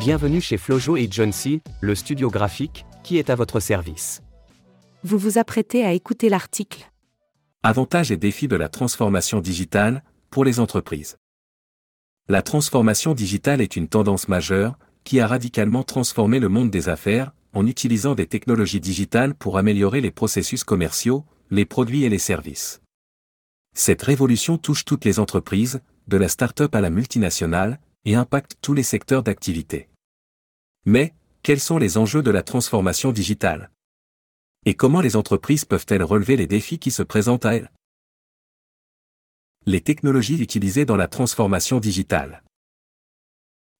Bienvenue chez Flojo et John C., le studio graphique, qui est à votre service. Vous vous apprêtez à écouter l'article Avantages et défis de la transformation digitale pour les entreprises. La transformation digitale est une tendance majeure qui a radicalement transformé le monde des affaires en utilisant des technologies digitales pour améliorer les processus commerciaux, les produits et les services. Cette révolution touche toutes les entreprises, de la start-up à la multinationale, et impacte tous les secteurs d'activité. Mais, quels sont les enjeux de la transformation digitale? Et comment les entreprises peuvent-elles relever les défis qui se présentent à elles? Les technologies utilisées dans la transformation digitale.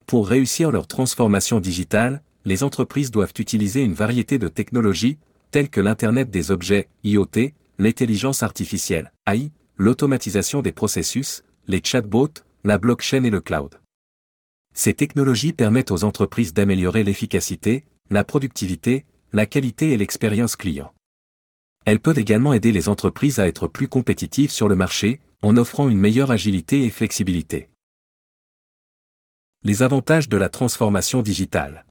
Pour réussir leur transformation digitale, les entreprises doivent utiliser une variété de technologies, telles que l'Internet des objets, IoT, l'intelligence artificielle, AI, l'automatisation des processus, les chatbots, la blockchain et le cloud. Ces technologies permettent aux entreprises d'améliorer l'efficacité, la productivité, la qualité et l'expérience client. Elles peuvent également aider les entreprises à être plus compétitives sur le marché, en offrant une meilleure agilité et flexibilité. Les avantages de la transformation digitale.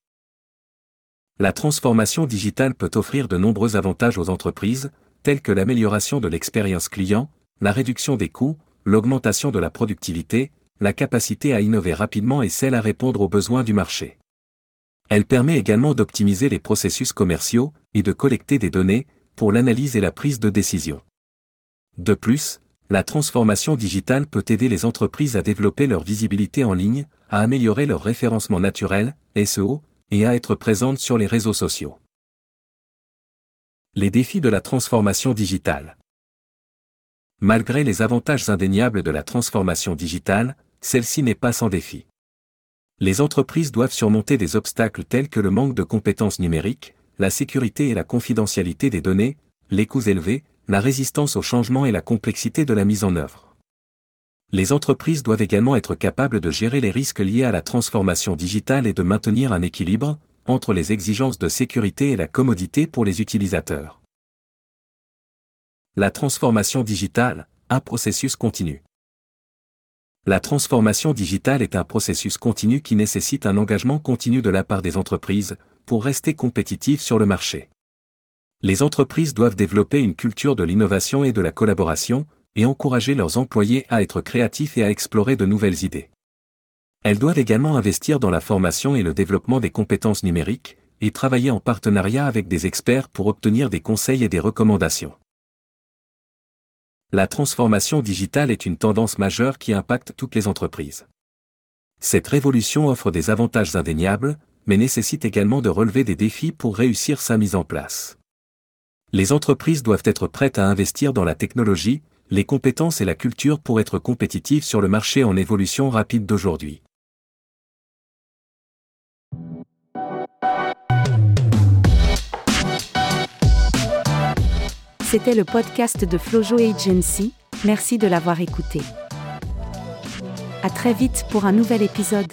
La transformation digitale peut offrir de nombreux avantages aux entreprises, tels que l'amélioration de l'expérience client, la réduction des coûts, l'augmentation de la productivité, la capacité à innover rapidement et celle à répondre aux besoins du marché. Elle permet également d'optimiser les processus commerciaux et de collecter des données pour l'analyse et la prise de décision. De plus, la transformation digitale peut aider les entreprises à développer leur visibilité en ligne, à améliorer leur référencement naturel, SEO, et à être présentes sur les réseaux sociaux. Les défis de la transformation digitale. Malgré les avantages indéniables de la transformation digitale, celle-ci n'est pas sans défi. Les entreprises doivent surmonter des obstacles tels que le manque de compétences numériques, la sécurité et la confidentialité des données, les coûts élevés, la résistance au changement et la complexité de la mise en œuvre. Les entreprises doivent également être capables de gérer les risques liés à la transformation digitale et de maintenir un équilibre entre les exigences de sécurité et la commodité pour les utilisateurs. La transformation digitale, un processus continu. La transformation digitale est un processus continu qui nécessite un engagement continu de la part des entreprises pour rester compétitives sur le marché. Les entreprises doivent développer une culture de l'innovation et de la collaboration, et encourager leurs employés à être créatifs et à explorer de nouvelles idées. Elles doivent également investir dans la formation et le développement des compétences numériques, et travailler en partenariat avec des experts pour obtenir des conseils et des recommandations la transformation digitale est une tendance majeure qui impacte toutes les entreprises. Cette révolution offre des avantages indéniables, mais nécessite également de relever des défis pour réussir sa mise en place. Les entreprises doivent être prêtes à investir dans la technologie, les compétences et la culture pour être compétitives sur le marché en évolution rapide d'aujourd'hui. C'était le podcast de Flojo Agency. Merci de l'avoir écouté. À très vite pour un nouvel épisode.